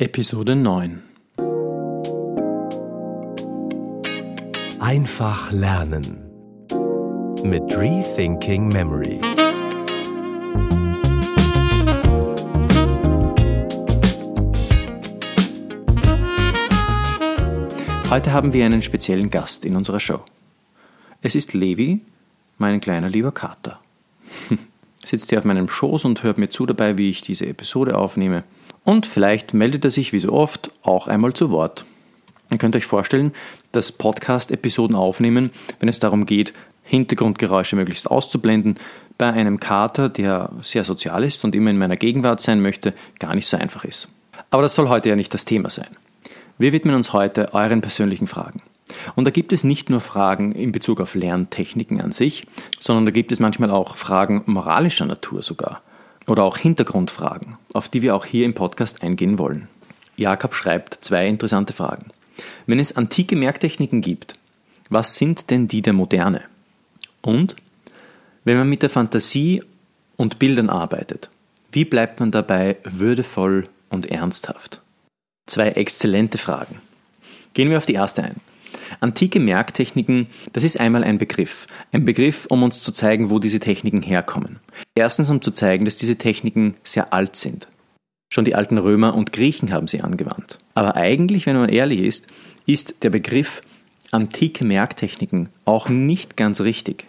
Episode 9 Einfach lernen mit Rethinking Memory. Heute haben wir einen speziellen Gast in unserer Show. Es ist Levi, mein kleiner lieber Kater. Sitzt hier auf meinem Schoß und hört mir zu dabei, wie ich diese Episode aufnehme. Und vielleicht meldet er sich wie so oft auch einmal zu Wort. Ihr könnt euch vorstellen, dass Podcast-Episoden aufnehmen, wenn es darum geht, Hintergrundgeräusche möglichst auszublenden, bei einem Kater, der sehr sozial ist und immer in meiner Gegenwart sein möchte, gar nicht so einfach ist. Aber das soll heute ja nicht das Thema sein. Wir widmen uns heute euren persönlichen Fragen. Und da gibt es nicht nur Fragen in Bezug auf Lerntechniken an sich, sondern da gibt es manchmal auch Fragen moralischer Natur sogar. Oder auch Hintergrundfragen, auf die wir auch hier im Podcast eingehen wollen. Jakob schreibt zwei interessante Fragen. Wenn es antike Merktechniken gibt, was sind denn die der Moderne? Und wenn man mit der Fantasie und Bildern arbeitet, wie bleibt man dabei würdevoll und ernsthaft? Zwei exzellente Fragen. Gehen wir auf die erste ein. Antike Merktechniken, das ist einmal ein Begriff. Ein Begriff, um uns zu zeigen, wo diese Techniken herkommen. Erstens, um zu zeigen, dass diese Techniken sehr alt sind. Schon die alten Römer und Griechen haben sie angewandt. Aber eigentlich, wenn man ehrlich ist, ist der Begriff antike Merktechniken auch nicht ganz richtig.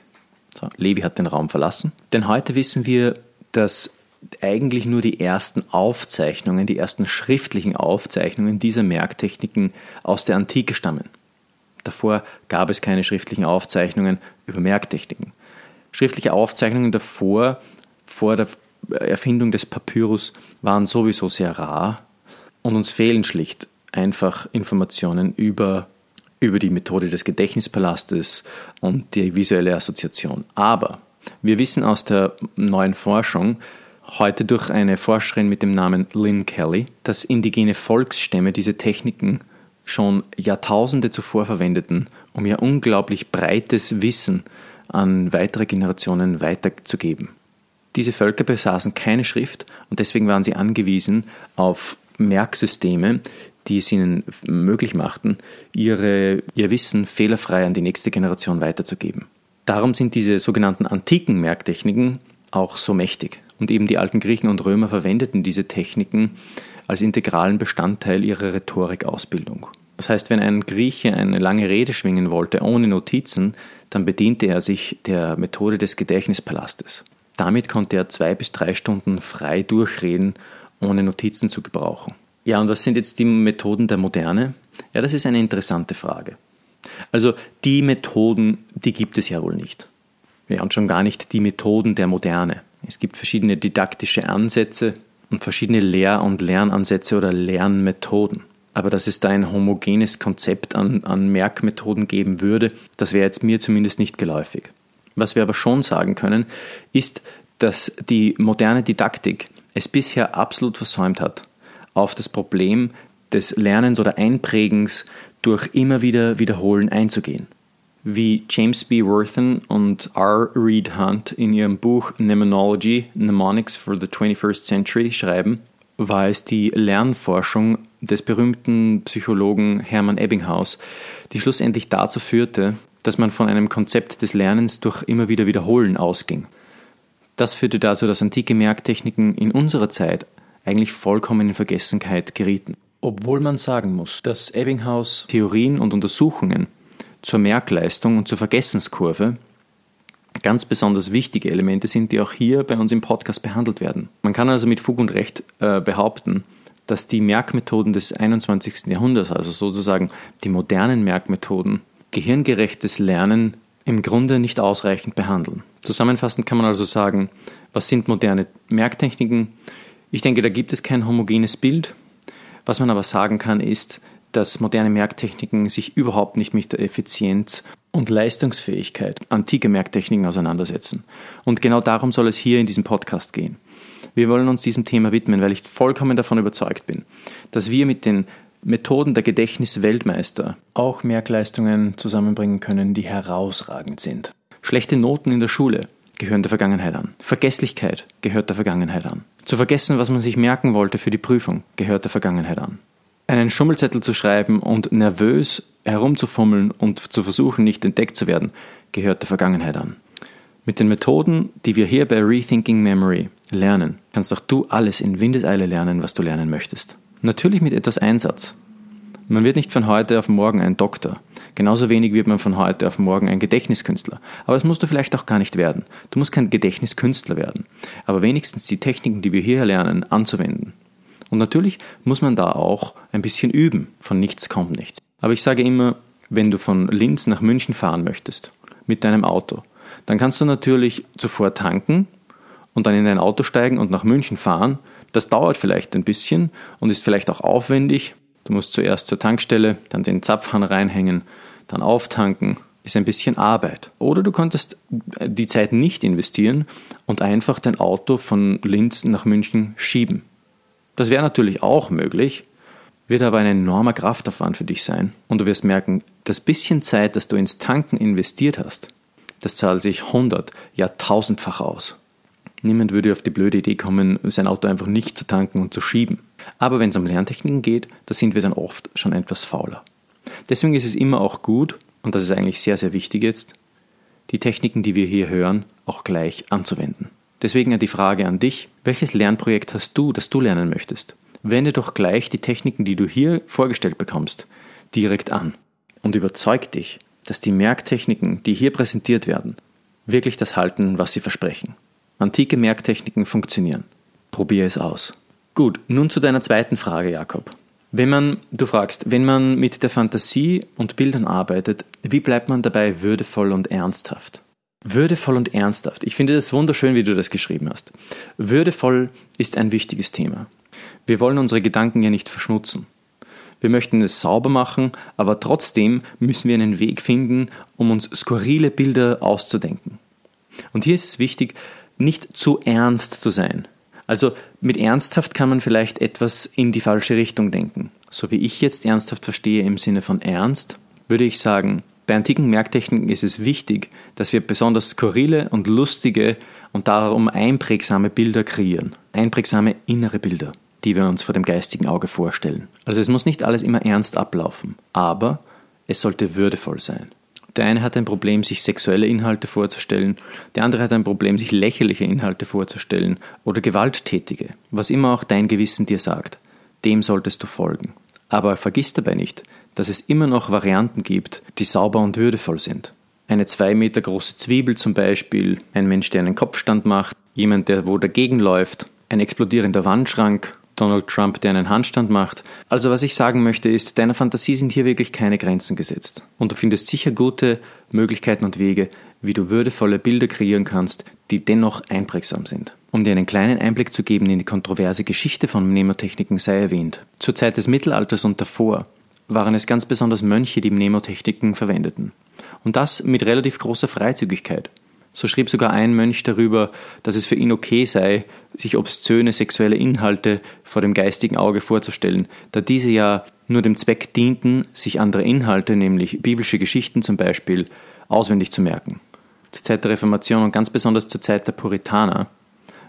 So, Levi hat den Raum verlassen. Denn heute wissen wir, dass eigentlich nur die ersten Aufzeichnungen, die ersten schriftlichen Aufzeichnungen dieser Merktechniken aus der Antike stammen. Davor gab es keine schriftlichen Aufzeichnungen über Merktechniken. Schriftliche Aufzeichnungen davor, vor der Erfindung des Papyrus, waren sowieso sehr rar und uns fehlen schlicht einfach Informationen über, über die Methode des Gedächtnispalastes und die visuelle Assoziation. Aber wir wissen aus der neuen Forschung, heute durch eine Forscherin mit dem Namen Lynn Kelly, dass indigene Volksstämme diese Techniken schon Jahrtausende zuvor verwendeten, um ihr unglaublich breites Wissen an weitere Generationen weiterzugeben. Diese Völker besaßen keine Schrift und deswegen waren sie angewiesen auf Merksysteme, die es ihnen möglich machten, ihre, ihr Wissen fehlerfrei an die nächste Generation weiterzugeben. Darum sind diese sogenannten antiken Merktechniken auch so mächtig. Und eben die alten Griechen und Römer verwendeten diese Techniken als integralen Bestandteil ihrer Rhetorikausbildung. Das heißt, wenn ein Grieche eine lange Rede schwingen wollte ohne Notizen, dann bediente er sich der Methode des Gedächtnispalastes. Damit konnte er zwei bis drei Stunden frei durchreden, ohne Notizen zu gebrauchen. Ja, und was sind jetzt die Methoden der Moderne? Ja, das ist eine interessante Frage. Also die Methoden, die gibt es ja wohl nicht. Ja, und schon gar nicht die Methoden der Moderne. Es gibt verschiedene didaktische Ansätze und verschiedene Lehr- und Lernansätze oder Lernmethoden. Aber dass es da ein homogenes Konzept an, an Merkmethoden geben würde, das wäre jetzt mir zumindest nicht geläufig. Was wir aber schon sagen können, ist, dass die moderne Didaktik es bisher absolut versäumt hat, auf das Problem des Lernens oder Einprägens durch immer wieder Wiederholen einzugehen. Wie James B. Worthen und R. Reed Hunt in ihrem Buch Mnemonology, Mnemonics for the 21st Century schreiben, war es die Lernforschung des berühmten Psychologen Hermann Ebbinghaus, die schlussendlich dazu führte, dass man von einem Konzept des Lernens durch immer wieder Wiederholen ausging. Das führte dazu, dass antike Merktechniken in unserer Zeit eigentlich vollkommen in Vergessenheit gerieten. Obwohl man sagen muss, dass Ebbinghaus Theorien und Untersuchungen zur Merkleistung und zur Vergessenskurve ganz besonders wichtige Elemente sind, die auch hier bei uns im Podcast behandelt werden. Man kann also mit Fug und Recht äh, behaupten, dass die Merkmethoden des 21. Jahrhunderts, also sozusagen die modernen Merkmethoden, gehirngerechtes Lernen im Grunde nicht ausreichend behandeln. Zusammenfassend kann man also sagen, was sind moderne Merktechniken? Ich denke, da gibt es kein homogenes Bild. Was man aber sagen kann, ist, dass moderne Merktechniken sich überhaupt nicht mit der Effizienz und Leistungsfähigkeit antiker Merktechniken auseinandersetzen. Und genau darum soll es hier in diesem Podcast gehen. Wir wollen uns diesem Thema widmen, weil ich vollkommen davon überzeugt bin, dass wir mit den Methoden der Gedächtnisweltmeister auch Merkleistungen zusammenbringen können, die herausragend sind. Schlechte Noten in der Schule gehören der Vergangenheit an. Vergesslichkeit gehört der Vergangenheit an. Zu vergessen, was man sich merken wollte für die Prüfung, gehört der Vergangenheit an. Einen Schummelzettel zu schreiben und nervös herumzufummeln und zu versuchen, nicht entdeckt zu werden, gehört der Vergangenheit an. Mit den Methoden, die wir hier bei Rethinking Memory lernen, kannst auch du alles in Windeseile lernen, was du lernen möchtest. Natürlich mit etwas Einsatz. Man wird nicht von heute auf morgen ein Doktor. Genauso wenig wird man von heute auf morgen ein Gedächtniskünstler. Aber das musst du vielleicht auch gar nicht werden. Du musst kein Gedächtniskünstler werden. Aber wenigstens die Techniken, die wir hier lernen, anzuwenden. Und natürlich muss man da auch ein bisschen üben. Von nichts kommt nichts. Aber ich sage immer, wenn du von Linz nach München fahren möchtest, mit deinem Auto, dann kannst du natürlich zuvor tanken und dann in dein Auto steigen und nach München fahren. Das dauert vielleicht ein bisschen und ist vielleicht auch aufwendig. Du musst zuerst zur Tankstelle, dann den Zapfhahn reinhängen, dann auftanken. Ist ein bisschen Arbeit. Oder du könntest die Zeit nicht investieren und einfach dein Auto von Linz nach München schieben. Das wäre natürlich auch möglich, wird aber ein enormer Kraftaufwand für dich sein. Und du wirst merken, das bisschen Zeit, das du ins Tanken investiert hast, das zahlt sich hundert, ja tausendfach aus. Niemand würde auf die blöde Idee kommen, sein Auto einfach nicht zu tanken und zu schieben. Aber wenn es um Lerntechniken geht, da sind wir dann oft schon etwas fauler. Deswegen ist es immer auch gut, und das ist eigentlich sehr, sehr wichtig jetzt, die Techniken, die wir hier hören, auch gleich anzuwenden. Deswegen die Frage an dich, welches Lernprojekt hast du, das du lernen möchtest? wende doch gleich die Techniken, die du hier vorgestellt bekommst, direkt an und überzeug dich, dass die Merktechniken, die hier präsentiert werden, wirklich das halten, was sie versprechen. Antike Merktechniken funktionieren. Probier es aus. Gut, nun zu deiner zweiten Frage, Jakob. Wenn man, du fragst, wenn man mit der Fantasie und Bildern arbeitet, wie bleibt man dabei würdevoll und ernsthaft? Würdevoll und ernsthaft. Ich finde das wunderschön, wie du das geschrieben hast. Würdevoll ist ein wichtiges Thema. Wir wollen unsere Gedanken ja nicht verschmutzen. Wir möchten es sauber machen, aber trotzdem müssen wir einen Weg finden, um uns skurrile Bilder auszudenken. Und hier ist es wichtig, nicht zu ernst zu sein. Also mit ernsthaft kann man vielleicht etwas in die falsche Richtung denken. So wie ich jetzt ernsthaft verstehe im Sinne von ernst, würde ich sagen, bei antiken Merktechniken ist es wichtig, dass wir besonders skurrile und lustige und darum einprägsame Bilder kreieren. Einprägsame innere Bilder die wir uns vor dem geistigen Auge vorstellen. Also es muss nicht alles immer ernst ablaufen, aber es sollte würdevoll sein. Der eine hat ein Problem, sich sexuelle Inhalte vorzustellen, der andere hat ein Problem, sich lächerliche Inhalte vorzustellen oder gewalttätige. Was immer auch dein Gewissen dir sagt, dem solltest du folgen. Aber vergiss dabei nicht, dass es immer noch Varianten gibt, die sauber und würdevoll sind. Eine zwei Meter große Zwiebel zum Beispiel, ein Mensch, der einen Kopfstand macht, jemand, der wo dagegen läuft, ein explodierender Wandschrank Donald Trump, der einen Handstand macht. Also was ich sagen möchte ist, deiner Fantasie sind hier wirklich keine Grenzen gesetzt. Und du findest sicher gute Möglichkeiten und Wege, wie du würdevolle Bilder kreieren kannst, die dennoch einprägsam sind. Um dir einen kleinen Einblick zu geben in die kontroverse Geschichte von Mnemotechniken sei erwähnt. Zur Zeit des Mittelalters und davor waren es ganz besonders Mönche, die Mnemotechniken verwendeten. Und das mit relativ großer Freizügigkeit. So schrieb sogar ein Mönch darüber, dass es für ihn okay sei, sich obszöne sexuelle Inhalte vor dem geistigen Auge vorzustellen, da diese ja nur dem Zweck dienten, sich andere Inhalte, nämlich biblische Geschichten zum Beispiel, auswendig zu merken. Zur Zeit der Reformation und ganz besonders zur Zeit der Puritaner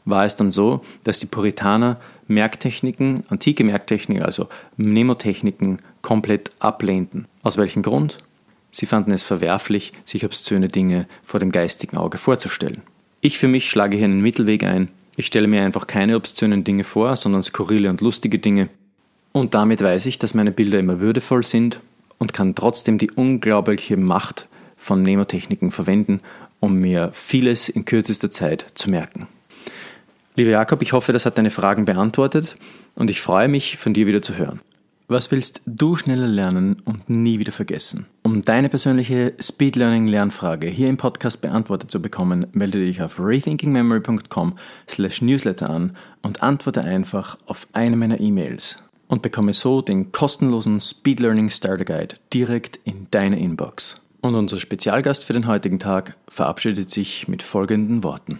war es dann so, dass die Puritaner Merktechniken, antike Merktechniken, also Mnemotechniken, komplett ablehnten. Aus welchem Grund? Sie fanden es verwerflich, sich obszöne Dinge vor dem geistigen Auge vorzustellen. Ich für mich schlage hier einen Mittelweg ein. Ich stelle mir einfach keine obszönen Dinge vor, sondern skurrile und lustige Dinge. Und damit weiß ich, dass meine Bilder immer würdevoll sind und kann trotzdem die unglaubliche Macht von Mnemotechniken verwenden, um mir vieles in kürzester Zeit zu merken. Lieber Jakob, ich hoffe, das hat deine Fragen beantwortet und ich freue mich, von dir wieder zu hören. Was willst du schneller lernen und nie wieder vergessen? Um deine persönliche Speed Learning Lernfrage hier im Podcast beantwortet zu bekommen, melde dich auf rethinkingmemory.com slash newsletter an und antworte einfach auf eine meiner E-Mails und bekomme so den kostenlosen Speed Learning Starter Guide direkt in deine Inbox. Und unser Spezialgast für den heutigen Tag verabschiedet sich mit folgenden Worten.